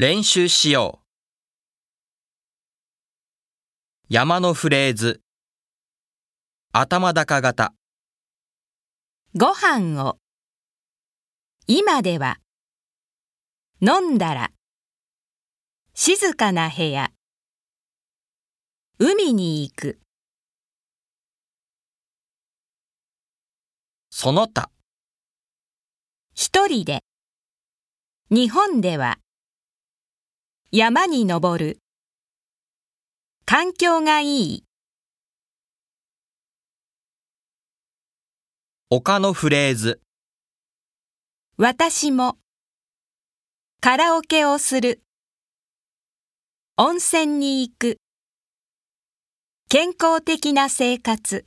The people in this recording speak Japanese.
練習しよう。山のフレーズ。頭高型。ご飯を今では飲んだら静かな部屋海に行くその他。一人で日本では山に登る。環境がいい。他のフレーズ。私も。カラオケをする。温泉に行く。健康的な生活